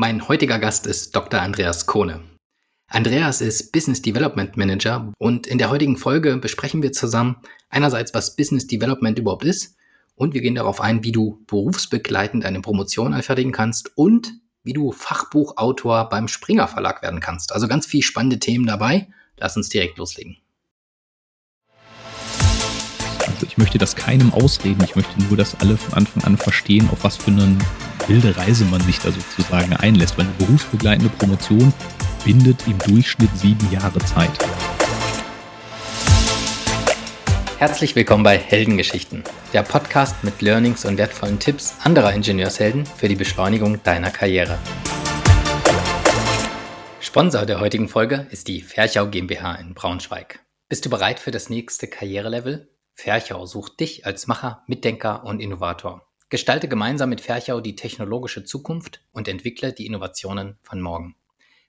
Mein heutiger Gast ist Dr. Andreas Kohne. Andreas ist Business Development Manager und in der heutigen Folge besprechen wir zusammen einerseits, was Business Development überhaupt ist und wir gehen darauf ein, wie du berufsbegleitend eine Promotion anfertigen kannst und wie du Fachbuchautor beim Springer Verlag werden kannst. Also ganz viel spannende Themen dabei. Lass uns direkt loslegen. Ich möchte das keinem ausreden. Ich möchte nur, dass alle von Anfang an verstehen, auf was für eine wilde Reise man sich da sozusagen einlässt. Weil eine berufsbegleitende Promotion bindet im Durchschnitt sieben Jahre Zeit. Herzlich willkommen bei Heldengeschichten, der Podcast mit Learnings und wertvollen Tipps anderer Ingenieurshelden für die Beschleunigung deiner Karriere. Sponsor der heutigen Folge ist die Ferchau GmbH in Braunschweig. Bist du bereit für das nächste Karrierelevel? Ferchau sucht dich als Macher, Mitdenker und Innovator. Gestalte gemeinsam mit Ferchau die technologische Zukunft und entwickle die Innovationen von morgen.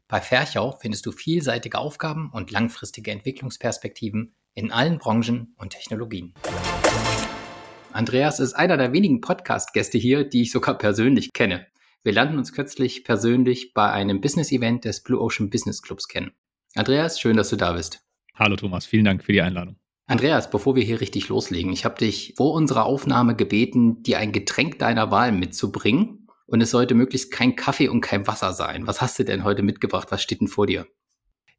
Bei Ferchau findest du vielseitige Aufgaben und langfristige Entwicklungsperspektiven in allen Branchen und Technologien. Andreas ist einer der wenigen Podcast-Gäste hier, die ich sogar persönlich kenne. Wir lernten uns kürzlich persönlich bei einem Business-Event des Blue Ocean Business Clubs kennen. Andreas, schön, dass du da bist. Hallo Thomas, vielen Dank für die Einladung. Andreas, bevor wir hier richtig loslegen, ich habe dich vor unserer Aufnahme gebeten, dir ein Getränk deiner Wahl mitzubringen. Und es sollte möglichst kein Kaffee und kein Wasser sein. Was hast du denn heute mitgebracht? Was steht denn vor dir?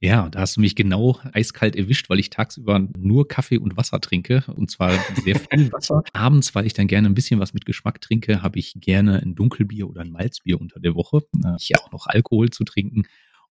Ja, da hast du mich genau eiskalt erwischt, weil ich tagsüber nur Kaffee und Wasser trinke und zwar sehr viel Wasser. Abends, weil ich dann gerne ein bisschen was mit Geschmack trinke, habe ich gerne ein Dunkelbier oder ein Malzbier unter der Woche. Ich auch noch Alkohol zu trinken.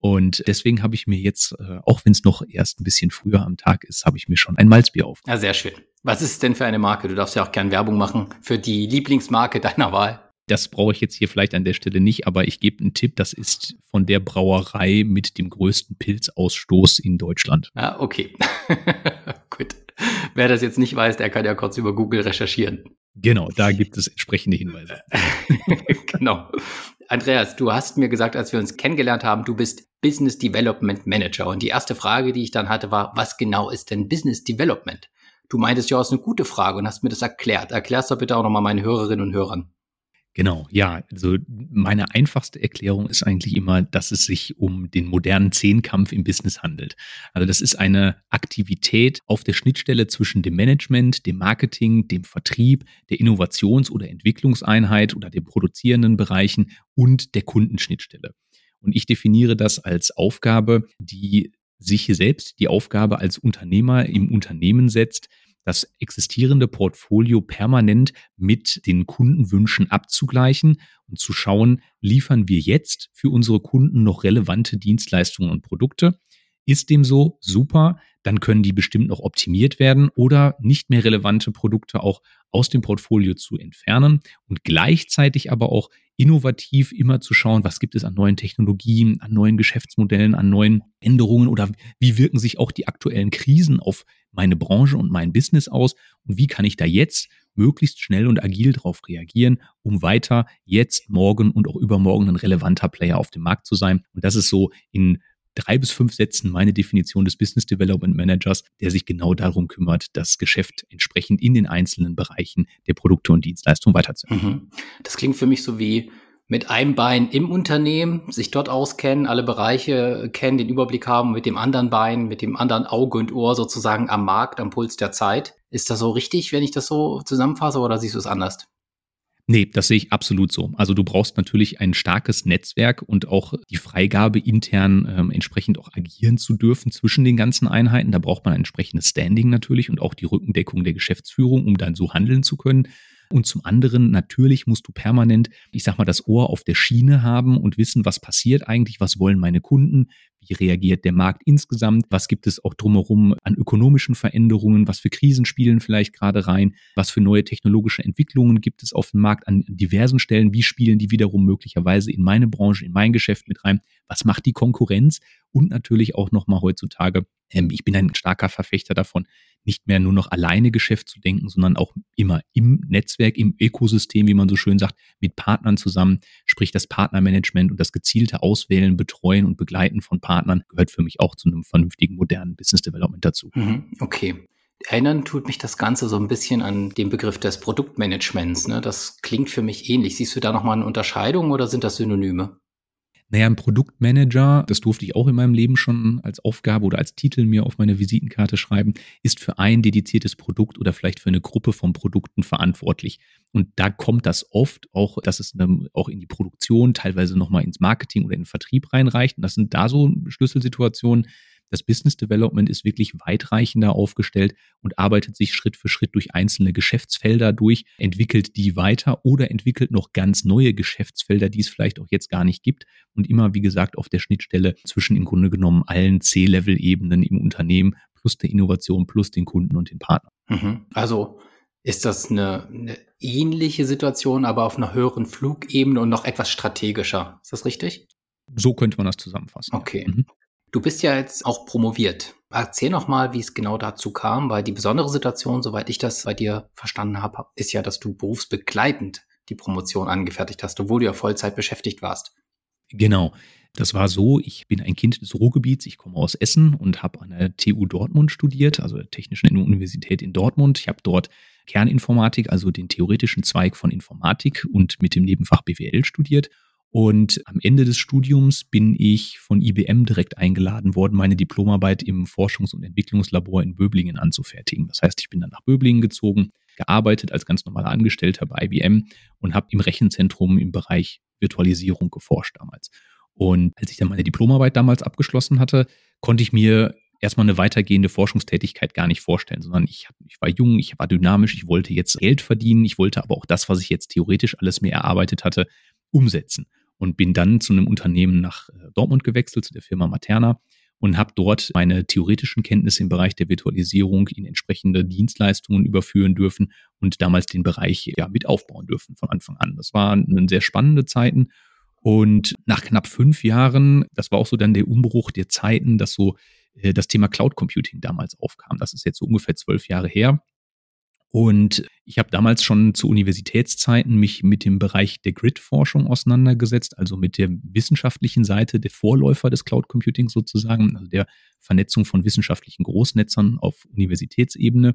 Und deswegen habe ich mir jetzt, äh, auch wenn es noch erst ein bisschen früher am Tag ist, habe ich mir schon ein Malzbier auf. Ja, sehr schön. Was ist es denn für eine Marke? Du darfst ja auch gern Werbung machen für die Lieblingsmarke deiner Wahl. Das brauche ich jetzt hier vielleicht an der Stelle nicht, aber ich gebe einen Tipp, das ist von der Brauerei mit dem größten Pilzausstoß in Deutschland. Ah, okay. Gut. Wer das jetzt nicht weiß, der kann ja kurz über Google recherchieren. Genau, da gibt es entsprechende Hinweise. genau. Andreas, du hast mir gesagt, als wir uns kennengelernt haben, du bist Business Development Manager. Und die erste Frage, die ich dann hatte, war, was genau ist denn Business Development? Du meintest ja, es ist eine gute Frage und hast mir das erklärt. Erklärst du bitte auch nochmal meinen Hörerinnen und Hörern. Genau, ja. Also meine einfachste Erklärung ist eigentlich immer, dass es sich um den modernen Zehnkampf im Business handelt. Also das ist eine Aktivität auf der Schnittstelle zwischen dem Management, dem Marketing, dem Vertrieb, der Innovations- oder Entwicklungseinheit oder den produzierenden Bereichen und der Kundenschnittstelle. Und ich definiere das als Aufgabe, die sich selbst die Aufgabe als Unternehmer im Unternehmen setzt, das existierende Portfolio permanent mit den Kundenwünschen abzugleichen und zu schauen, liefern wir jetzt für unsere Kunden noch relevante Dienstleistungen und Produkte? Ist dem so? Super. Dann können die bestimmt noch optimiert werden oder nicht mehr relevante Produkte auch aus dem Portfolio zu entfernen und gleichzeitig aber auch innovativ immer zu schauen, was gibt es an neuen Technologien, an neuen Geschäftsmodellen, an neuen Änderungen oder wie wirken sich auch die aktuellen Krisen auf meine Branche und mein Business aus und wie kann ich da jetzt möglichst schnell und agil darauf reagieren, um weiter jetzt, morgen und auch übermorgen ein relevanter Player auf dem Markt zu sein. Und das ist so in drei bis fünf Sätzen meine Definition des Business Development Managers, der sich genau darum kümmert, das Geschäft entsprechend in den einzelnen Bereichen der Produkte und Dienstleistungen weiterzuentwickeln. Mhm. Das klingt für mich so wie mit einem Bein im Unternehmen, sich dort auskennen, alle Bereiche kennen, den Überblick haben, mit dem anderen Bein, mit dem anderen Auge und Ohr sozusagen am Markt, am Puls der Zeit. Ist das so richtig, wenn ich das so zusammenfasse, oder siehst du es anders? Nee, das sehe ich absolut so. Also du brauchst natürlich ein starkes Netzwerk und auch die Freigabe, intern ähm, entsprechend auch agieren zu dürfen zwischen den ganzen Einheiten. Da braucht man ein entsprechendes Standing natürlich und auch die Rückendeckung der Geschäftsführung, um dann so handeln zu können. Und zum anderen, natürlich musst du permanent, ich sag mal, das Ohr auf der Schiene haben und wissen, was passiert eigentlich, was wollen meine Kunden, wie reagiert der Markt insgesamt? Was gibt es auch drumherum an ökonomischen Veränderungen? Was für Krisen spielen vielleicht gerade rein? Was für neue technologische Entwicklungen gibt es auf dem Markt an diversen Stellen? Wie spielen die wiederum möglicherweise in meine Branche, in mein Geschäft mit rein? Was macht die Konkurrenz? Und natürlich auch nochmal heutzutage, ähm, ich bin ein starker Verfechter davon, nicht mehr nur noch alleine Geschäft zu denken, sondern auch immer im Netzwerk, im Ökosystem, wie man so schön sagt, mit Partnern zusammen, sprich das Partnermanagement und das gezielte Auswählen, Betreuen und Begleiten von Partnern gehört für mich auch zu einem vernünftigen, modernen Business Development dazu. Mhm, okay. Erinnern tut mich das Ganze so ein bisschen an den Begriff des Produktmanagements. Ne? Das klingt für mich ähnlich. Siehst du da nochmal eine Unterscheidung oder sind das Synonyme? Naja, ein Produktmanager, das durfte ich auch in meinem Leben schon als Aufgabe oder als Titel mir auf meine Visitenkarte schreiben, ist für ein dediziertes Produkt oder vielleicht für eine Gruppe von Produkten verantwortlich. Und da kommt das oft auch, dass es auch in die Produktion, teilweise nochmal ins Marketing oder in den Vertrieb reinreicht. Und das sind da so Schlüsselsituationen, das Business Development ist wirklich weitreichender aufgestellt und arbeitet sich Schritt für Schritt durch einzelne Geschäftsfelder durch, entwickelt die weiter oder entwickelt noch ganz neue Geschäftsfelder, die es vielleicht auch jetzt gar nicht gibt und immer, wie gesagt, auf der Schnittstelle zwischen im Grunde genommen allen C-Level-Ebenen im Unternehmen plus der Innovation plus den Kunden und den Partnern. Mhm. Also ist das eine, eine, ähnliche Situation, aber auf einer höheren Flugebene und noch etwas strategischer. Ist das richtig? So könnte man das zusammenfassen. Okay. Mhm. Du bist ja jetzt auch promoviert. Erzähl noch mal, wie es genau dazu kam, weil die besondere Situation, soweit ich das bei dir verstanden habe, ist ja, dass du berufsbegleitend die Promotion angefertigt hast, obwohl du ja Vollzeit beschäftigt warst. Genau. Das war so, ich bin ein Kind des Ruhrgebiets, ich komme aus Essen und habe an der TU Dortmund studiert, also der Technischen Universität in Dortmund. Ich habe dort Kerninformatik, also den theoretischen Zweig von Informatik und mit dem Nebenfach BWL studiert und am Ende des Studiums bin ich von IBM direkt eingeladen worden, meine Diplomarbeit im Forschungs- und Entwicklungslabor in Böblingen anzufertigen. Das heißt, ich bin dann nach Böblingen gezogen, gearbeitet als ganz normaler Angestellter bei IBM und habe im Rechenzentrum im Bereich Virtualisierung geforscht damals. Und als ich dann meine Diplomarbeit damals abgeschlossen hatte, konnte ich mir erstmal eine weitergehende Forschungstätigkeit gar nicht vorstellen, sondern ich, ich war jung, ich war dynamisch, ich wollte jetzt Geld verdienen, ich wollte aber auch das, was ich jetzt theoretisch alles mir erarbeitet hatte, umsetzen. Und bin dann zu einem Unternehmen nach äh, Dortmund gewechselt, zu der Firma Materna und habe dort meine theoretischen Kenntnisse im Bereich der Virtualisierung in entsprechende Dienstleistungen überführen dürfen und damals den Bereich ja mit aufbauen dürfen von Anfang an. Das waren sehr spannende Zeiten. Und nach knapp fünf Jahren, das war auch so dann der Umbruch der Zeiten, dass so äh, das Thema Cloud Computing damals aufkam. Das ist jetzt so ungefähr zwölf Jahre her. Und ich habe damals schon zu Universitätszeiten mich mit dem Bereich der Grid-Forschung auseinandergesetzt, also mit der wissenschaftlichen Seite, der Vorläufer des Cloud Computing sozusagen, also der Vernetzung von wissenschaftlichen Großnetzern auf Universitätsebene.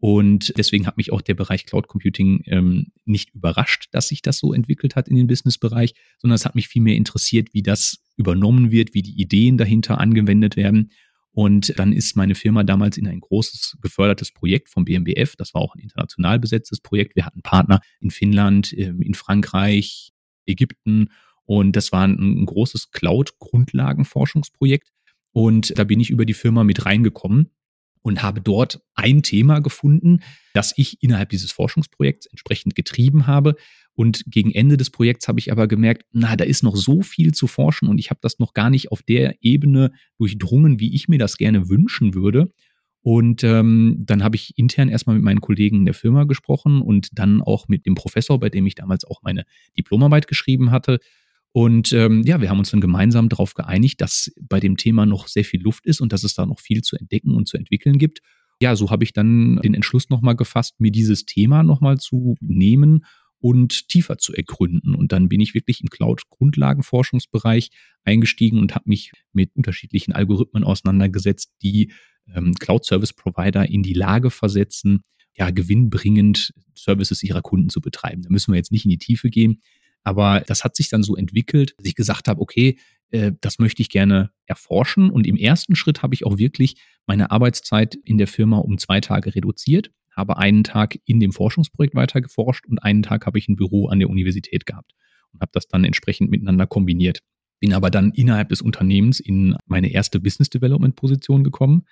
Und deswegen hat mich auch der Bereich Cloud Computing ähm, nicht überrascht, dass sich das so entwickelt hat in den Businessbereich, sondern es hat mich vielmehr interessiert, wie das übernommen wird, wie die Ideen dahinter angewendet werden. Und dann ist meine Firma damals in ein großes gefördertes Projekt vom BMBF. Das war auch ein international besetztes Projekt. Wir hatten Partner in Finnland, ähm, in Frankreich, Ägypten. Und das war ein, großes Cloud-Grundlagenforschungsprojekt. Und da bin ich über die Firma mit reingekommen und habe dort ein Thema gefunden, das ich innerhalb dieses Forschungsprojekts entsprechend getrieben habe. Und gegen Ende des Projekts habe ich aber gemerkt, na, da ist noch so viel zu forschen und ich habe das noch gar nicht auf der Ebene durchdrungen, wie ich mir das gerne wünschen würde. Und ähm, dann habe ich intern erstmal mit meinen Kollegen in der Firma gesprochen und dann auch mit dem Professor, bei dem ich damals auch meine Diplomarbeit geschrieben hatte. Und ähm, ja, wir haben uns dann gemeinsam darauf geeinigt, dass bei dem Thema noch sehr viel Luft ist und dass es da noch viel zu entdecken und zu entwickeln gibt. Ja, so habe ich dann den Entschluss nochmal gefasst, mir dieses Thema nochmal zu nehmen und tiefer zu ergründen. Und dann bin ich wirklich im Cloud-Grundlagenforschungsbereich eingestiegen und habe mich mit unterschiedlichen Algorithmen auseinandergesetzt, die ähm, Cloud-Service-Provider in die Lage versetzen, ja, gewinnbringend Services ihrer Kunden zu betreiben. Da müssen wir jetzt nicht in die Tiefe gehen. Aber das hat sich dann so entwickelt, dass ich gesagt habe, okay, äh, das möchte ich gerne erforschen. Und im ersten Schritt habe ich auch wirklich meine Arbeitszeit in der Firma um zwei Tage reduziert, habe einen Tag in dem Forschungsprojekt weiter geforscht und einen Tag habe ich ein Büro an der Universität gehabt und habe das dann entsprechend miteinander kombiniert. Bin aber dann innerhalb des Unternehmens in meine erste Business Development Position gekommen,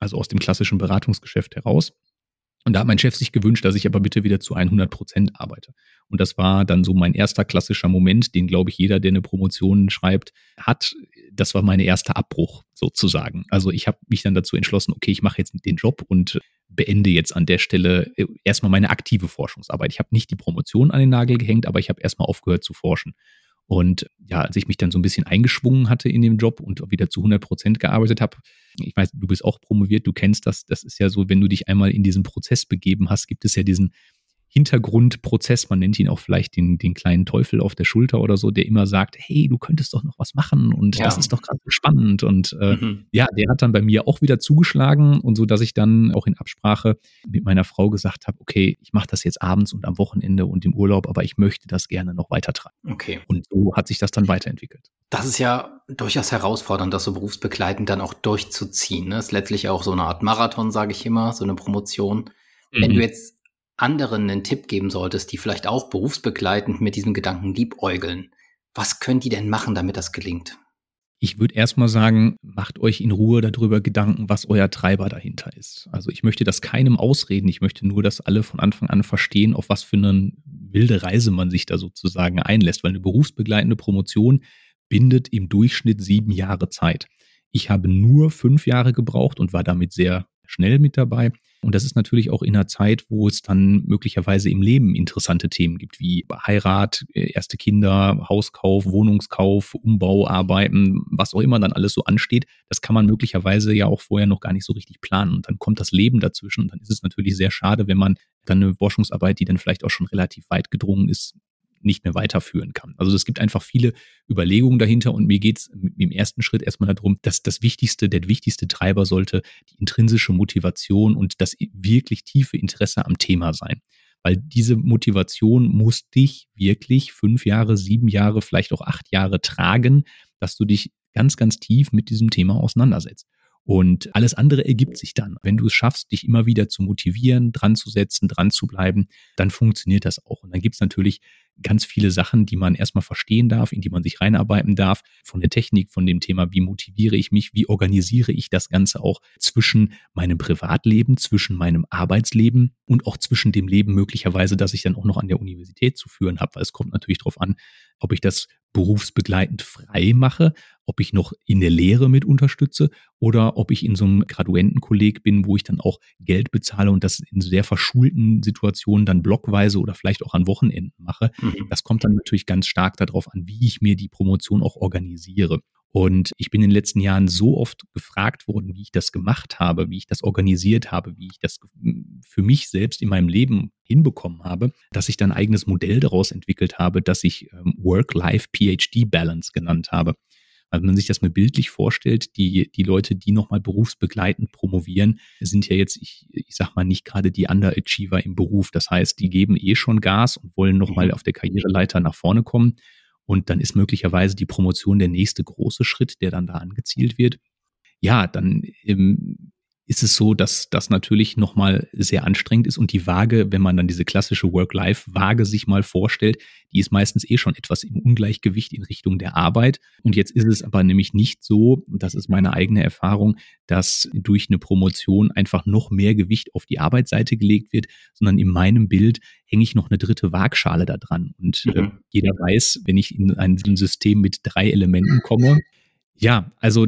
also aus dem klassischen Beratungsgeschäft heraus und da hat mein Chef sich gewünscht, dass ich aber bitte wieder zu 100 Prozent arbeite. Und das war dann so mein erster klassischer Moment, den, glaube ich, jeder, der eine Promotion schreibt, hat. Das war mein erster Abbruch sozusagen. Also ich habe mich dann dazu entschlossen, okay, ich mache jetzt den Job und beende jetzt an der Stelle äh, erstmal meine aktive Forschungsarbeit. Ich habe nicht die Promotion an den Nagel gehängt, aber ich habe erstmal aufgehört zu forschen. Und ja, als ich mich dann so ein bisschen eingeschwungen hatte in dem Job und wieder zu 100 Prozent gearbeitet habe, ich weiß, du bist auch promoviert, du kennst das, das ist ja so, wenn du dich einmal in diesen Prozess begeben hast, gibt es ja diesen, Hintergrundprozess, man nennt ihn auch vielleicht den, den kleinen Teufel auf der Schulter oder so, der immer sagt, hey, du könntest doch noch was machen und ja. das ist doch gerade so spannend. Und äh, mhm. ja, der hat dann bei mir auch wieder zugeschlagen und so, dass ich dann auch in Absprache mit meiner Frau gesagt habe, okay, ich mache das jetzt abends und am Wochenende und im Urlaub, aber ich möchte das gerne noch weitertreiben. Okay. Und so hat sich das dann weiterentwickelt. Das ist ja durchaus herausfordernd, das so berufsbegleitend dann auch durchzuziehen. Ne? Das ist letztlich auch so eine Art Marathon, sage ich immer, so eine Promotion. Mhm. Wenn du jetzt anderen einen Tipp geben solltest, die vielleicht auch berufsbegleitend mit diesem Gedanken liebäugeln, was können die denn machen, damit das gelingt? Ich würde erstmal sagen, macht euch in Ruhe darüber Gedanken, was euer Treiber dahinter ist. Also ich möchte das keinem ausreden. Ich möchte nur, dass alle von Anfang an verstehen, auf was für eine wilde Reise man sich da sozusagen einlässt, weil eine berufsbegleitende Promotion bindet im Durchschnitt sieben Jahre Zeit. Ich habe nur fünf Jahre gebraucht und war damit sehr schnell mit dabei. Und das ist natürlich auch in einer Zeit, wo es dann möglicherweise im Leben interessante Themen gibt, wie Heirat, äh, erste Kinder, Hauskauf, Wohnungskauf, Umbauarbeiten, was auch immer dann alles so ansteht. Das kann man möglicherweise ja auch vorher noch gar nicht so richtig planen. Und dann kommt das Leben dazwischen. Und dann ist es natürlich sehr schade, wenn man dann eine Forschungsarbeit, die dann vielleicht auch schon relativ weit gedrungen ist, nicht mehr weiterführen kann. Also es gibt einfach viele Überlegungen dahinter und mir geht es im ersten Schritt erstmal darum, dass das Wichtigste, der wichtigste Treiber sollte die intrinsische Motivation und das wirklich tiefe Interesse am Thema sein. Weil diese Motivation muss dich wirklich fünf Jahre, sieben Jahre, vielleicht auch acht Jahre tragen, dass du dich ganz, ganz tief mit diesem Thema auseinandersetzt. Und alles andere ergibt sich dann. Wenn du es schaffst, dich immer wieder zu motivieren, dran zu setzen, dran zu bleiben, dann funktioniert das auch. Und dann gibt es natürlich ganz viele Sachen, die man erstmal verstehen darf, in die man sich reinarbeiten darf, von der Technik, von dem Thema, wie motiviere ich mich, wie organisiere ich das Ganze auch zwischen meinem Privatleben, zwischen meinem Arbeitsleben und auch zwischen dem Leben möglicherweise, das ich dann auch noch an der Universität zu führen habe, weil es kommt natürlich darauf an, ob ich das berufsbegleitend frei mache, ob ich noch in der Lehre mit unterstütze oder ob ich in so einem Graduentenkolleg bin, wo ich dann auch Geld bezahle und das in sehr verschulten Situationen dann blockweise oder vielleicht auch an Wochenenden mache. Mhm. Das kommt dann natürlich ganz stark darauf an, wie ich mir die Promotion auch organisiere. Und ich bin in den letzten Jahren so oft gefragt worden, wie ich das gemacht habe, wie ich das organisiert habe, wie ich das für mich selbst in meinem Leben hinbekommen habe, dass ich dann ein eigenes Modell daraus entwickelt habe, das ich ähm, Work-Life-PhD-Balance genannt habe. Also wenn man sich das mal bildlich vorstellt, die, die Leute, die nochmal berufsbegleitend promovieren, sind ja jetzt, ich, ich sag mal, nicht gerade die Underachiever im Beruf. Das heißt, die geben eh schon Gas und wollen nochmal mhm. auf der Karriereleiter nach vorne kommen. Und dann ist möglicherweise die Promotion der nächste große Schritt, der dann da angezielt wird. Ja, dann ähm, ist es so, dass das natürlich nochmal sehr anstrengend ist und die Waage, wenn man dann diese klassische Work-Life-Waage sich mal vorstellt, die ist meistens eh schon etwas im Ungleichgewicht in Richtung der Arbeit. Und jetzt ist es aber nämlich nicht so, das ist meine eigene Erfahrung, dass durch eine Promotion einfach noch mehr Gewicht auf die Arbeitsseite gelegt wird, sondern in meinem Bild hänge ich noch eine dritte Waagschale da dran. Und äh, mhm. jeder weiß, wenn ich in ein System mit drei Elementen komme, ja, also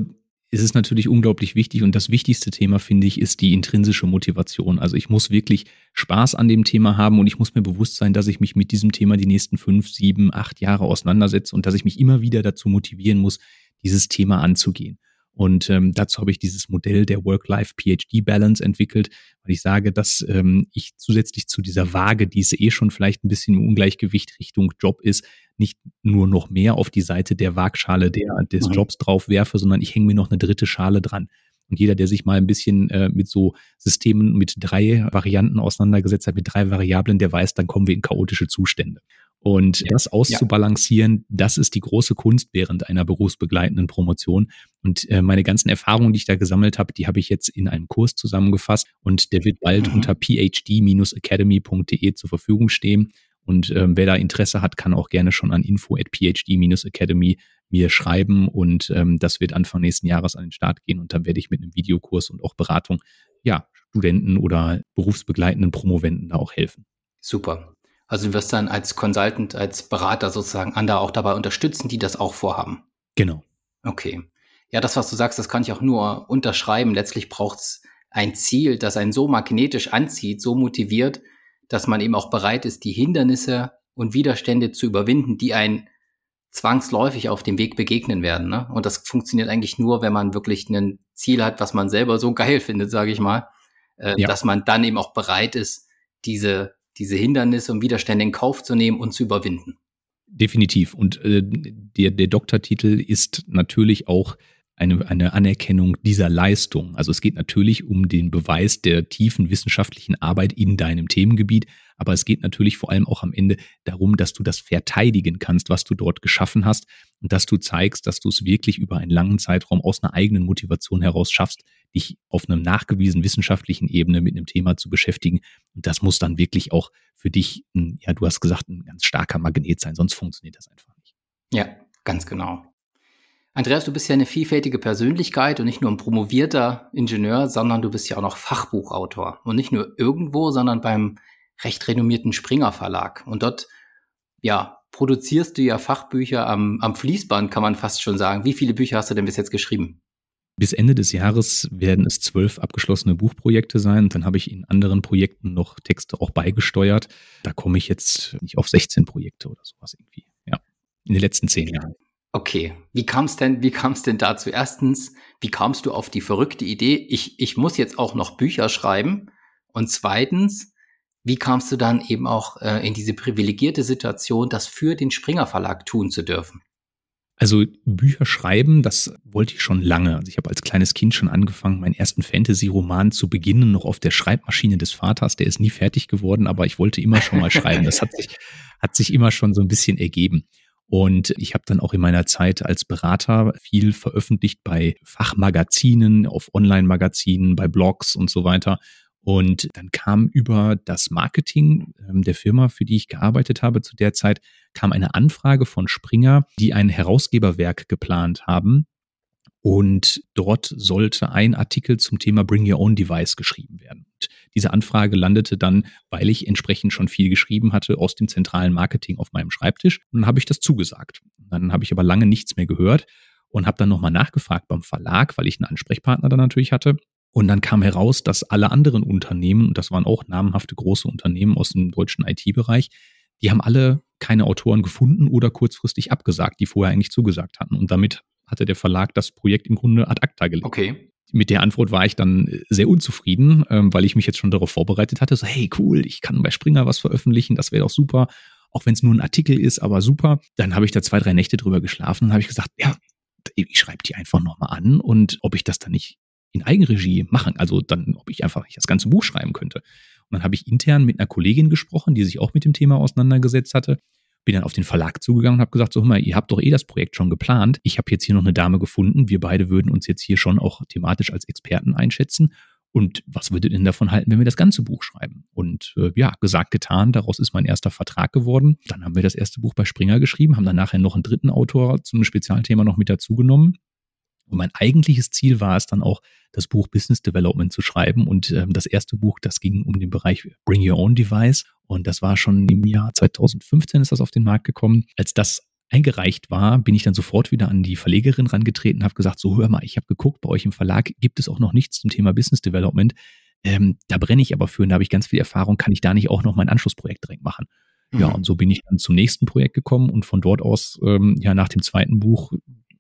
ist es natürlich unglaublich wichtig und das wichtigste Thema, finde ich, ist die intrinsische Motivation. Also ich muss wirklich Spaß an dem Thema haben und ich muss mir bewusst sein, dass ich mich mit diesem Thema die nächsten fünf, sieben, acht Jahre auseinandersetze und dass ich mich immer wieder dazu motivieren muss, dieses Thema anzugehen. Und ähm, dazu habe ich dieses Modell der Work-Life-PhD-Balance entwickelt, weil ich sage, dass ähm, ich zusätzlich zu dieser Waage, die es eh schon vielleicht ein bisschen im Ungleichgewicht Richtung Job ist, nicht nur noch mehr auf die Seite der Waagschale der, des mhm. Jobs drauf werfe, sondern ich hänge mir noch eine dritte Schale dran. Und jeder, der sich mal ein bisschen äh, mit so Systemen mit drei Varianten auseinandergesetzt hat, mit drei Variablen, der weiß, dann kommen wir in chaotische Zustände. Und das auszubalancieren, ja. das ist die große Kunst während einer berufsbegleitenden Promotion. Und äh, meine ganzen Erfahrungen, die ich da gesammelt habe, die habe ich jetzt in einem Kurs zusammengefasst und der wird bald mhm. unter phd-academy.de zur Verfügung stehen. Und ähm, wer da Interesse hat, kann auch gerne schon an info at phd-academy mir schreiben und ähm, das wird Anfang nächsten Jahres an den Start gehen und dann werde ich mit einem Videokurs und auch Beratung, ja, Studenten oder berufsbegleitenden Promoventen da auch helfen. Super. Also du wirst dann als Consultant, als Berater sozusagen andere auch dabei unterstützen, die das auch vorhaben. Genau. Okay. Ja, das, was du sagst, das kann ich auch nur unterschreiben. Letztlich braucht es ein Ziel, das einen so magnetisch anzieht, so motiviert, dass man eben auch bereit ist, die Hindernisse und Widerstände zu überwinden, die einen zwangsläufig auf dem Weg begegnen werden. Ne? Und das funktioniert eigentlich nur, wenn man wirklich ein Ziel hat, was man selber so geil findet, sage ich mal, äh, ja. dass man dann eben auch bereit ist, diese diese Hindernisse und Widerstände in Kauf zu nehmen und zu überwinden. Definitiv. Und äh, der, der Doktortitel ist natürlich auch eine, eine Anerkennung dieser Leistung. Also es geht natürlich um den Beweis der tiefen wissenschaftlichen Arbeit in deinem Themengebiet, aber es geht natürlich vor allem auch am Ende darum, dass du das verteidigen kannst, was du dort geschaffen hast und dass du zeigst, dass du es wirklich über einen langen Zeitraum aus einer eigenen Motivation heraus schaffst, dich auf einer nachgewiesen wissenschaftlichen Ebene mit einem Thema zu beschäftigen. Und das muss dann wirklich auch für dich, ein, ja, du hast gesagt, ein ganz starker Magnet sein, sonst funktioniert das einfach nicht. Ja, ganz genau. Andreas, du bist ja eine vielfältige Persönlichkeit und nicht nur ein promovierter Ingenieur, sondern du bist ja auch noch Fachbuchautor. Und nicht nur irgendwo, sondern beim recht renommierten Springer Verlag. Und dort, ja, produzierst du ja Fachbücher am, am Fließband, kann man fast schon sagen. Wie viele Bücher hast du denn bis jetzt geschrieben? Bis Ende des Jahres werden es zwölf abgeschlossene Buchprojekte sein. dann habe ich in anderen Projekten noch Texte auch beigesteuert. Da komme ich jetzt nicht auf 16 Projekte oder sowas irgendwie. Ja, in den letzten zehn Jahren. Okay, wie kam es denn, wie kam es denn dazu? Erstens, wie kamst du auf die verrückte Idee, ich, ich muss jetzt auch noch Bücher schreiben? Und zweitens, wie kamst du dann eben auch äh, in diese privilegierte Situation, das für den Springer Verlag tun zu dürfen? Also Bücher schreiben, das wollte ich schon lange. Also ich habe als kleines Kind schon angefangen, meinen ersten Fantasy-Roman zu beginnen, noch auf der Schreibmaschine des Vaters. Der ist nie fertig geworden, aber ich wollte immer schon mal schreiben. Das hat sich, hat sich immer schon so ein bisschen ergeben. Und ich habe dann auch in meiner Zeit als Berater viel veröffentlicht bei Fachmagazinen, auf Online-Magazinen, bei Blogs und so weiter. Und dann kam über das Marketing ähm, der Firma, für die ich gearbeitet habe zu der Zeit, kam eine Anfrage von Springer, die ein Herausgeberwerk geplant haben, und dort sollte ein Artikel zum Thema Bring Your Own Device geschrieben werden. Und diese Anfrage landete dann, weil ich entsprechend schon viel geschrieben hatte, aus dem zentralen Marketing auf meinem Schreibtisch. Und dann habe ich das zugesagt. Dann habe ich aber lange nichts mehr gehört und habe dann nochmal nachgefragt beim Verlag, weil ich einen Ansprechpartner dann natürlich hatte. Und dann kam heraus, dass alle anderen Unternehmen, und das waren auch namhafte große Unternehmen aus dem deutschen IT-Bereich, die haben alle keine Autoren gefunden oder kurzfristig abgesagt, die vorher eigentlich zugesagt hatten. Und damit hatte der Verlag das Projekt im Grunde ad acta gelegt. Okay. Mit der Antwort war ich dann äh, sehr unzufrieden, ähm, weil ich mich jetzt schon darauf vorbereitet hatte. So, hey, cool, ich kann bei Springer was veröffentlichen, das wäre doch super. Auch wenn es nur ein Artikel ist, aber super. Dann habe ich da zwei, drei Nächte drüber geschlafen und habe ich gesagt, ja, ich schreibe die einfach nochmal an und ob ich das dann nicht in Eigenregie machen, also dann, ob ich einfach das ganze Buch schreiben könnte. Und dann habe ich intern mit einer Kollegin gesprochen, die sich auch mit dem Thema auseinandergesetzt hatte bin dann auf den Verlag zugegangen und habe gesagt, so hör mal, ihr habt doch eh das Projekt schon geplant. Ich habe jetzt hier noch eine Dame gefunden. Wir beide würden uns jetzt hier schon auch thematisch als Experten einschätzen. Und was würdet ihr denn davon halten, wenn wir das ganze Buch schreiben? Und äh, ja, gesagt, getan, daraus ist mein erster Vertrag geworden. Dann haben wir das erste Buch bei Springer geschrieben, haben dann nachher noch einen dritten Autor zum Spezialthema noch mit dazugenommen. Und mein eigentliches Ziel war es dann auch, das Buch Business Development zu schreiben. Und ähm, das erste Buch, das ging um den Bereich Bring Your Own Device. Und das war schon im Jahr 2015 ist das auf den Markt gekommen. Als das eingereicht war, bin ich dann sofort wieder an die Verlegerin rangetreten und habe gesagt, so hör mal, ich habe geguckt, bei euch im Verlag gibt es auch noch nichts zum Thema Business Development. Ähm, da brenne ich aber für und da habe ich ganz viel Erfahrung, kann ich da nicht auch noch mein Anschlussprojekt direkt machen? Ja, mhm. und so bin ich dann zum nächsten Projekt gekommen und von dort aus, ähm, ja, nach dem zweiten Buch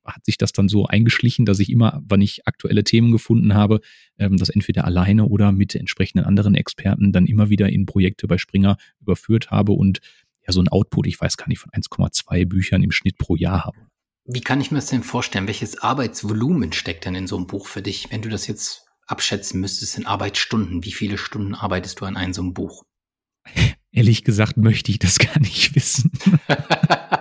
hat sich das dann so eingeschlichen, dass ich immer, wann ich aktuelle Themen gefunden habe, ähm, das entweder alleine oder mit entsprechenden anderen Experten dann immer wieder in Projekte bei Springer überführt habe und ja, so ein Output, ich weiß gar nicht, von 1,2 Büchern im Schnitt pro Jahr habe. Wie kann ich mir das denn vorstellen? Welches Arbeitsvolumen steckt denn in so einem Buch für dich, wenn du das jetzt abschätzen müsstest in Arbeitsstunden? Wie viele Stunden arbeitest du an einem so einem Buch? Ehrlich gesagt möchte ich das gar nicht wissen.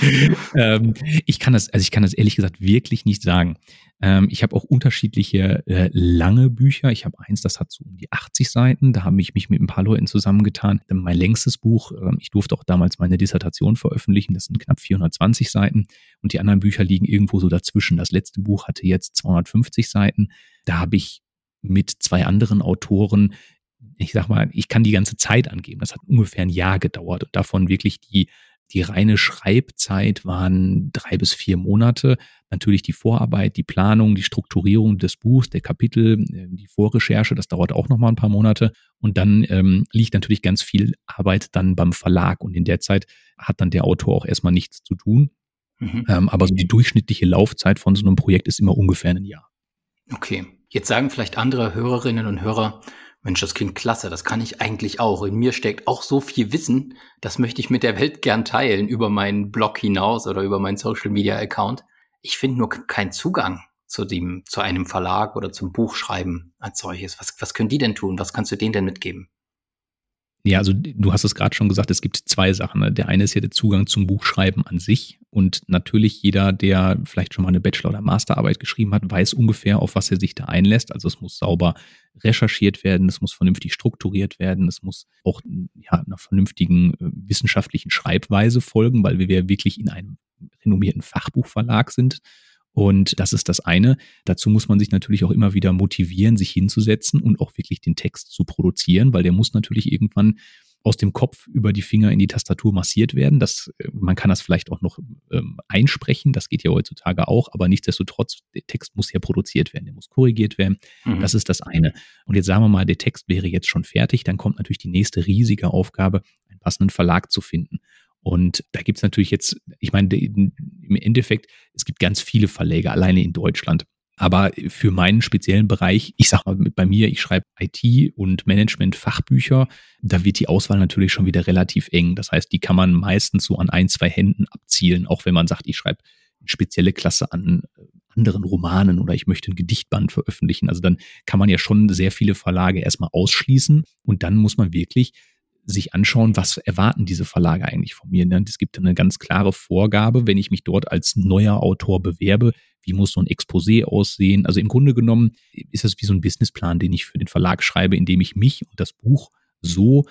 ähm, ich kann das, also ich kann das ehrlich gesagt wirklich nicht sagen. Ähm, ich habe auch unterschiedliche äh, lange Bücher. Ich habe eins, das hat so um die 80 Seiten. Da habe ich mich mit ein paar Leuten zusammengetan. Mein längstes Buch, äh, ich durfte auch damals meine Dissertation veröffentlichen. Das sind knapp 420 Seiten. Und die anderen Bücher liegen irgendwo so dazwischen. Das letzte Buch hatte jetzt 250 Seiten. Da habe ich mit zwei anderen Autoren ich sag mal, ich kann die ganze Zeit angeben. Das hat ungefähr ein Jahr gedauert und davon wirklich die die reine Schreibzeit waren drei bis vier Monate. Natürlich die Vorarbeit, die Planung, die Strukturierung des Buchs, der Kapitel, äh, die Vorrecherche, das dauert auch nochmal ein paar Monate. Und dann ähm, liegt natürlich ganz viel Arbeit dann beim Verlag. Und in der Zeit hat dann der Autor auch erstmal nichts zu tun. Mhm. Ähm, aber so die durchschnittliche Laufzeit von so einem Projekt ist immer ungefähr ein Jahr. Okay. Jetzt sagen vielleicht andere Hörerinnen und Hörer, Mensch, das klingt klasse, das kann ich eigentlich auch. In mir steckt auch so viel Wissen, das möchte ich mit der Welt gern teilen über meinen Blog hinaus oder über meinen Social Media Account. Ich finde nur keinen Zugang zu dem, zu einem Verlag oder zum Buchschreiben als solches. Was, was können die denn tun? Was kannst du denen denn mitgeben? Ja, also du hast es gerade schon gesagt, es gibt zwei Sachen. Ne? Der eine ist ja der Zugang zum Buchschreiben an sich. Und natürlich jeder, der vielleicht schon mal eine Bachelor- oder Masterarbeit geschrieben hat, weiß ungefähr, auf was er sich da einlässt. Also es muss sauber recherchiert werden, es muss vernünftig strukturiert werden, es muss auch ja, einer vernünftigen äh, wissenschaftlichen Schreibweise folgen, weil wir wirklich in einem renommierten Fachbuchverlag sind. Und das ist das eine. Dazu muss man sich natürlich auch immer wieder motivieren, sich hinzusetzen und auch wirklich den Text zu produzieren, weil der muss natürlich irgendwann aus dem Kopf über die Finger in die Tastatur massiert werden. Das, äh, man kann das vielleicht auch noch ähm, einsprechen, das geht ja heutzutage auch, aber nichtsdestotrotz, der Text muss ja produziert werden, der muss korrigiert werden. Mhm. Das ist das eine. Und jetzt sagen wir mal, der Text wäre jetzt schon fertig, dann kommt natürlich die nächste riesige Aufgabe, einen passenden Verlag zu finden. Und da gibt's natürlich jetzt, ich meine, im Endeffekt, es gibt ganz viele Verläge, alleine in Deutschland. Aber für meinen speziellen Bereich, ich sag mal bei mir, ich schreibe IT und Management Fachbücher, da wird die Auswahl natürlich schon wieder relativ eng. Das heißt, die kann man meistens so an ein, zwei Händen abzielen, auch wenn man sagt, ich schreibe eine spezielle Klasse an äh, anderen Romanen oder ich möchte ein Gedichtband veröffentlichen. Also dann kann man ja schon sehr viele Verlage erstmal ausschließen und dann muss man wirklich sich anschauen, was erwarten diese Verlage eigentlich von mir. Ne? Es gibt eine ganz klare Vorgabe, wenn ich mich dort als neuer Autor bewerbe, wie muss so ein Exposé aussehen. Also im Grunde genommen ist das wie so ein Businessplan, den ich für den Verlag schreibe, indem ich mich und das Buch so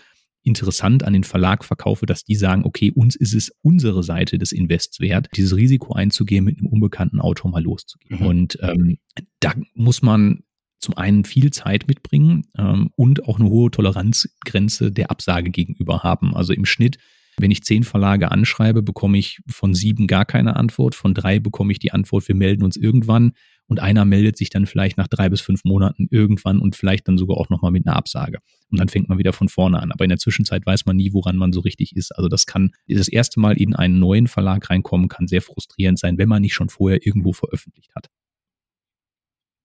interessant an den Verlag verkaufe, dass die sagen, okay, uns ist es unsere Seite des Invests wert, dieses Risiko einzugehen, mit einem unbekannten Autor mal loszugehen. Mhm. Und ähm, da muss man zum einen viel Zeit mitbringen ähm, und auch eine hohe Toleranzgrenze der Absage gegenüber haben. Also im Schnitt, wenn ich zehn Verlage anschreibe, bekomme ich von sieben gar keine Antwort, von drei bekomme ich die Antwort, wir melden uns irgendwann und einer meldet sich dann vielleicht nach drei bis fünf Monaten irgendwann und vielleicht dann sogar auch nochmal mit einer Absage. Und dann fängt man wieder von vorne an. Aber in der Zwischenzeit weiß man nie, woran man so richtig ist. Also das kann das erste Mal in einen neuen Verlag reinkommen, kann sehr frustrierend sein, wenn man nicht schon vorher irgendwo veröffentlicht hat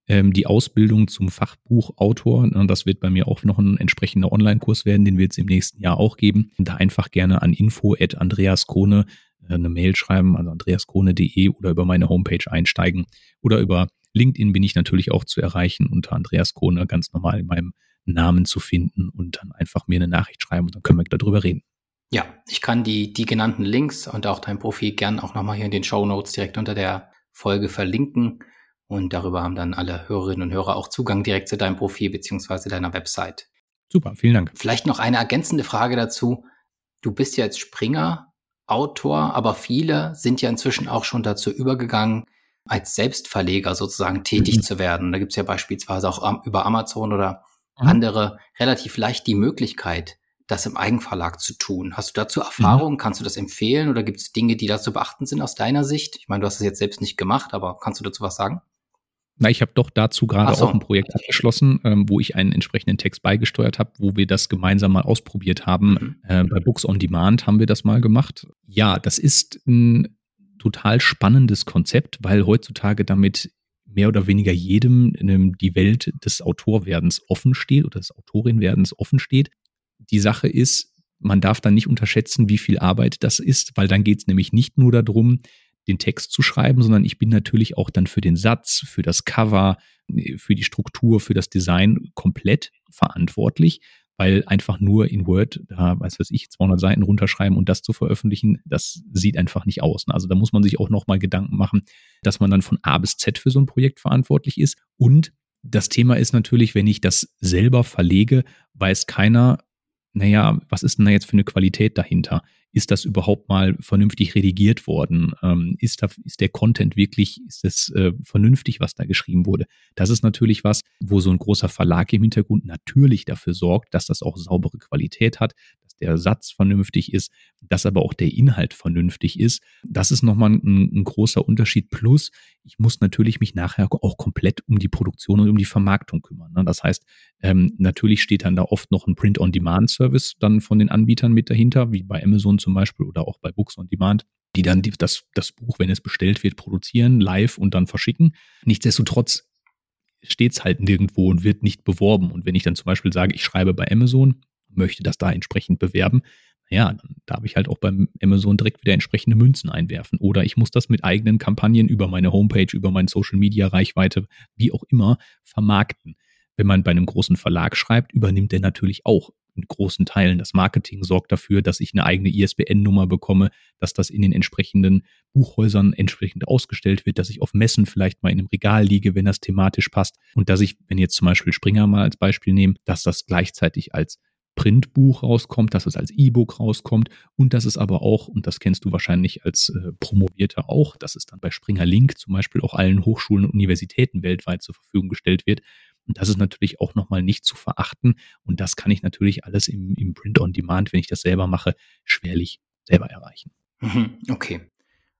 ähm, die Ausbildung zum Fachbuchautor. Ne, das wird bei mir auch noch ein entsprechender Online-Kurs werden, den wird es im nächsten Jahr auch geben. Da einfach gerne an info at Andreas Krone äh, eine Mail schreiben, also andreaskrone.de oder über meine Homepage einsteigen oder über LinkedIn bin ich natürlich auch zu erreichen unter Andreas Krone ganz normal in meinem Namen zu finden und dann einfach mir eine Nachricht schreiben und dann können wir darüber reden. Ja, ich kann die, die genannten Links und auch dein Profil gern auch nochmal hier in den Show Notes direkt unter der Folge verlinken. Und darüber haben dann alle Hörerinnen und Hörer auch Zugang direkt zu deinem Profil beziehungsweise deiner Website. Super, vielen Dank. Vielleicht noch eine ergänzende Frage dazu. Du bist ja jetzt Springer, Autor, aber viele sind ja inzwischen auch schon dazu übergegangen, als Selbstverleger sozusagen tätig mhm. zu werden. Da gibt es ja beispielsweise auch über Amazon oder mhm. andere relativ leicht die Möglichkeit, das im Eigenverlag zu tun. Hast du dazu Erfahrung? Mhm. Kannst du das empfehlen oder gibt es Dinge, die da zu beachten sind aus deiner Sicht? Ich meine, du hast es jetzt selbst nicht gemacht, aber kannst du dazu was sagen? Na, ich habe doch dazu gerade so. auch ein Projekt abgeschlossen, ähm, wo ich einen entsprechenden Text beigesteuert habe, wo wir das gemeinsam mal ausprobiert haben. Mhm. Äh, bei Books on Demand haben wir das mal gemacht. Ja, das ist ein total spannendes Konzept, weil heutzutage damit mehr oder weniger jedem die Welt des Autorwerdens offen steht oder des Autorinwerdens offen steht. Die Sache ist, man darf dann nicht unterschätzen, wie viel Arbeit das ist, weil dann geht es nämlich nicht nur darum, den Text zu schreiben, sondern ich bin natürlich auch dann für den Satz, für das Cover, für die Struktur, für das Design komplett verantwortlich, weil einfach nur in Word, da weiß was ich, 200 Seiten runterschreiben und das zu veröffentlichen, das sieht einfach nicht aus. Also da muss man sich auch nochmal Gedanken machen, dass man dann von A bis Z für so ein Projekt verantwortlich ist. Und das Thema ist natürlich, wenn ich das selber verlege, weiß keiner, naja, was ist denn da jetzt für eine Qualität dahinter? Ist das überhaupt mal vernünftig redigiert worden? Ähm, ist, da, ist der Content wirklich, ist das äh, vernünftig, was da geschrieben wurde? Das ist natürlich was, wo so ein großer Verlag im Hintergrund natürlich dafür sorgt, dass das auch saubere Qualität hat, der Satz vernünftig ist, dass aber auch der Inhalt vernünftig ist. Das ist nochmal ein, ein großer Unterschied. Plus, ich muss natürlich mich nachher auch komplett um die Produktion und um die Vermarktung kümmern. Ne? Das heißt, ähm, natürlich steht dann da oft noch ein Print-on-Demand-Service dann von den Anbietern mit dahinter, wie bei Amazon zum Beispiel oder auch bei Books on Demand die dann das, das Buch, wenn es bestellt wird, produzieren, live und dann verschicken. Nichtsdestotrotz steht es halt nirgendwo und wird nicht beworben. Und wenn ich dann zum Beispiel sage, ich schreibe bei Amazon, möchte das da entsprechend bewerben, naja, dann darf ich halt auch beim Amazon direkt wieder entsprechende Münzen einwerfen. Oder ich muss das mit eigenen Kampagnen über meine Homepage, über meine Social Media Reichweite, wie auch immer, vermarkten. Wenn man bei einem großen Verlag schreibt, übernimmt der natürlich auch in großen Teilen das Marketing, sorgt dafür, dass ich eine eigene ISBN-Nummer bekomme, dass das in den entsprechenden Buchhäusern entsprechend ausgestellt wird, dass ich auf Messen vielleicht mal in einem Regal liege, wenn das thematisch passt und dass ich, wenn jetzt zum Beispiel Springer mal als Beispiel nehme, dass das gleichzeitig als Printbuch rauskommt, dass es als E-Book rauskommt und dass es aber auch, und das kennst du wahrscheinlich als äh, Promovierter auch, dass es dann bei Springer Link zum Beispiel auch allen Hochschulen und Universitäten weltweit zur Verfügung gestellt wird. Und das ist natürlich auch nochmal nicht zu verachten. Und das kann ich natürlich alles im, im Print on Demand, wenn ich das selber mache, schwerlich selber erreichen. Mhm, okay.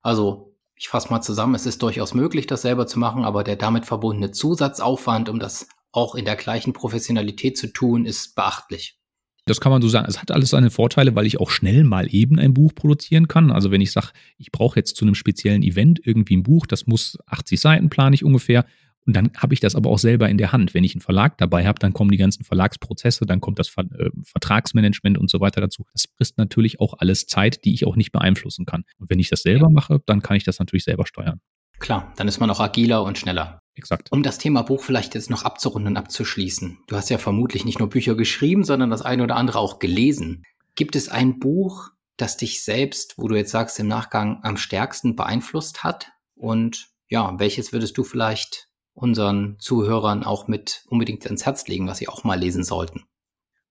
Also ich fasse mal zusammen, es ist durchaus möglich, das selber zu machen, aber der damit verbundene Zusatzaufwand, um das auch in der gleichen Professionalität zu tun, ist beachtlich. Das kann man so sagen. Es hat alles seine Vorteile, weil ich auch schnell mal eben ein Buch produzieren kann. Also wenn ich sage, ich brauche jetzt zu einem speziellen Event irgendwie ein Buch, das muss 80 Seiten plane ich ungefähr. Und dann habe ich das aber auch selber in der Hand. Wenn ich einen Verlag dabei habe, dann kommen die ganzen Verlagsprozesse, dann kommt das Ver äh, Vertragsmanagement und so weiter dazu. Das frisst natürlich auch alles Zeit, die ich auch nicht beeinflussen kann. Und wenn ich das selber mache, dann kann ich das natürlich selber steuern. Klar, dann ist man auch agiler und schneller. Exakt. Um das Thema Buch vielleicht jetzt noch abzurunden und abzuschließen. Du hast ja vermutlich nicht nur Bücher geschrieben, sondern das eine oder andere auch gelesen. Gibt es ein Buch, das dich selbst, wo du jetzt sagst, im Nachgang am stärksten beeinflusst hat? Und ja, welches würdest du vielleicht unseren Zuhörern auch mit unbedingt ans Herz legen, was sie auch mal lesen sollten?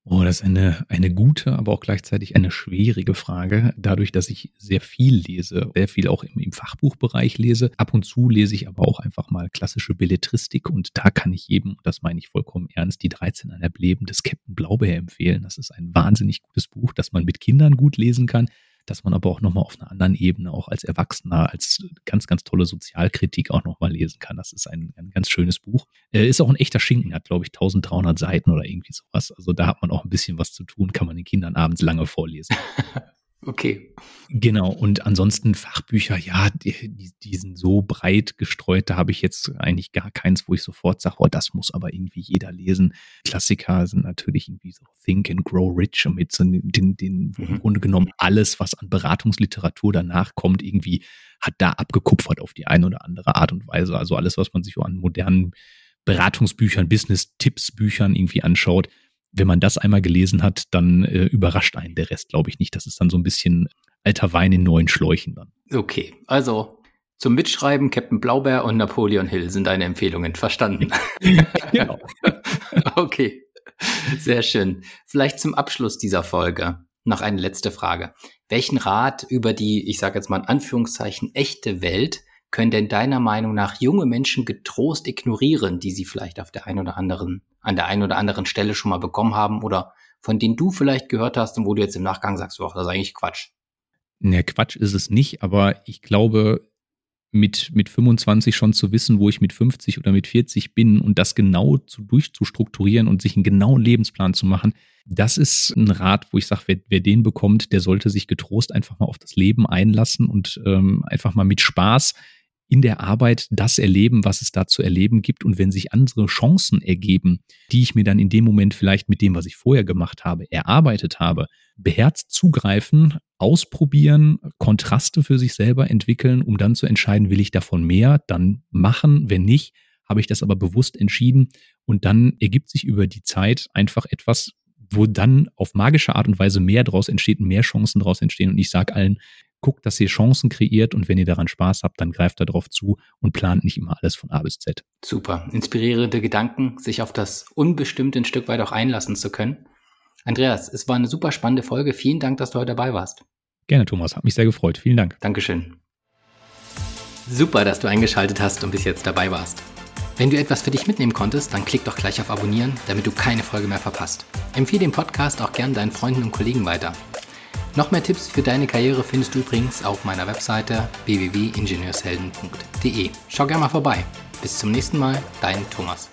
Oh, das ist eine, eine gute, aber auch gleichzeitig eine schwierige Frage. Dadurch, dass ich sehr viel lese, sehr viel auch im, im Fachbuchbereich lese. Ab und zu lese ich aber auch einfach mal klassische Belletristik und da kann ich jedem, das meine ich vollkommen ernst, die 13 an der Leben des Captain Blaubeer empfehlen. Das ist ein wahnsinnig gutes Buch, das man mit Kindern gut lesen kann dass man aber auch nochmal auf einer anderen Ebene, auch als Erwachsener, als ganz, ganz tolle Sozialkritik auch nochmal lesen kann. Das ist ein, ein ganz schönes Buch. Äh, ist auch ein echter Schinken, hat, glaube ich, 1300 Seiten oder irgendwie sowas. Also da hat man auch ein bisschen was zu tun, kann man den Kindern abends lange vorlesen. Okay. Genau, und ansonsten Fachbücher, ja, die, die sind so breit gestreut, da habe ich jetzt eigentlich gar keins, wo ich sofort sage, oh, das muss aber irgendwie jeder lesen. Klassiker sind natürlich irgendwie so Think and Grow Rich und mit so den, den mhm. im Grunde genommen alles, was an Beratungsliteratur danach kommt, irgendwie hat da abgekupfert auf die eine oder andere Art und Weise. Also alles, was man sich so an modernen Beratungsbüchern, Business-Tipps-Büchern irgendwie anschaut, wenn man das einmal gelesen hat, dann äh, überrascht einen der Rest, glaube ich nicht. Das ist dann so ein bisschen alter Wein in neuen Schläuchen dann. Okay, also zum Mitschreiben Captain Blaubeer und Napoleon Hill sind deine Empfehlungen. Verstanden. genau. okay, sehr schön. Vielleicht zum Abschluss dieser Folge noch eine letzte Frage. Welchen Rat über die, ich sage jetzt mal in Anführungszeichen, echte Welt können denn deiner Meinung nach junge Menschen getrost ignorieren, die sie vielleicht auf der einen oder anderen, an der einen oder anderen Stelle schon mal bekommen haben oder von denen du vielleicht gehört hast und wo du jetzt im Nachgang sagst, oh, das ist eigentlich Quatsch? Ne, Quatsch ist es nicht, aber ich glaube, mit, mit 25 schon zu wissen, wo ich mit 50 oder mit 40 bin und das genau zu, durchzustrukturieren und sich einen genauen Lebensplan zu machen, das ist ein Rat, wo ich sage, wer, wer den bekommt, der sollte sich getrost einfach mal auf das Leben einlassen und ähm, einfach mal mit Spaß in der Arbeit das erleben, was es da zu erleben gibt. Und wenn sich andere Chancen ergeben, die ich mir dann in dem Moment vielleicht mit dem, was ich vorher gemacht habe, erarbeitet habe, beherzt zugreifen, ausprobieren, Kontraste für sich selber entwickeln, um dann zu entscheiden, will ich davon mehr, dann machen, wenn nicht, habe ich das aber bewusst entschieden und dann ergibt sich über die Zeit einfach etwas, wo dann auf magische Art und Weise mehr draus entsteht, mehr Chancen draus entstehen. Und ich sage allen, guckt, dass ihr Chancen kreiert und wenn ihr daran Spaß habt, dann greift darauf zu und plant nicht immer alles von A bis Z. Super. Inspirierende Gedanken, sich auf das Unbestimmte ein Stück weit auch einlassen zu können. Andreas, es war eine super spannende Folge. Vielen Dank, dass du heute dabei warst. Gerne, Thomas. Hat mich sehr gefreut. Vielen Dank. Dankeschön. Super, dass du eingeschaltet hast und bis jetzt dabei warst. Wenn du etwas für dich mitnehmen konntest, dann klick doch gleich auf Abonnieren, damit du keine Folge mehr verpasst. Empfehle den Podcast auch gern deinen Freunden und Kollegen weiter. Noch mehr Tipps für deine Karriere findest du übrigens auf meiner Webseite www.ingenieurshelden.de. Schau gerne mal vorbei. Bis zum nächsten Mal, dein Thomas.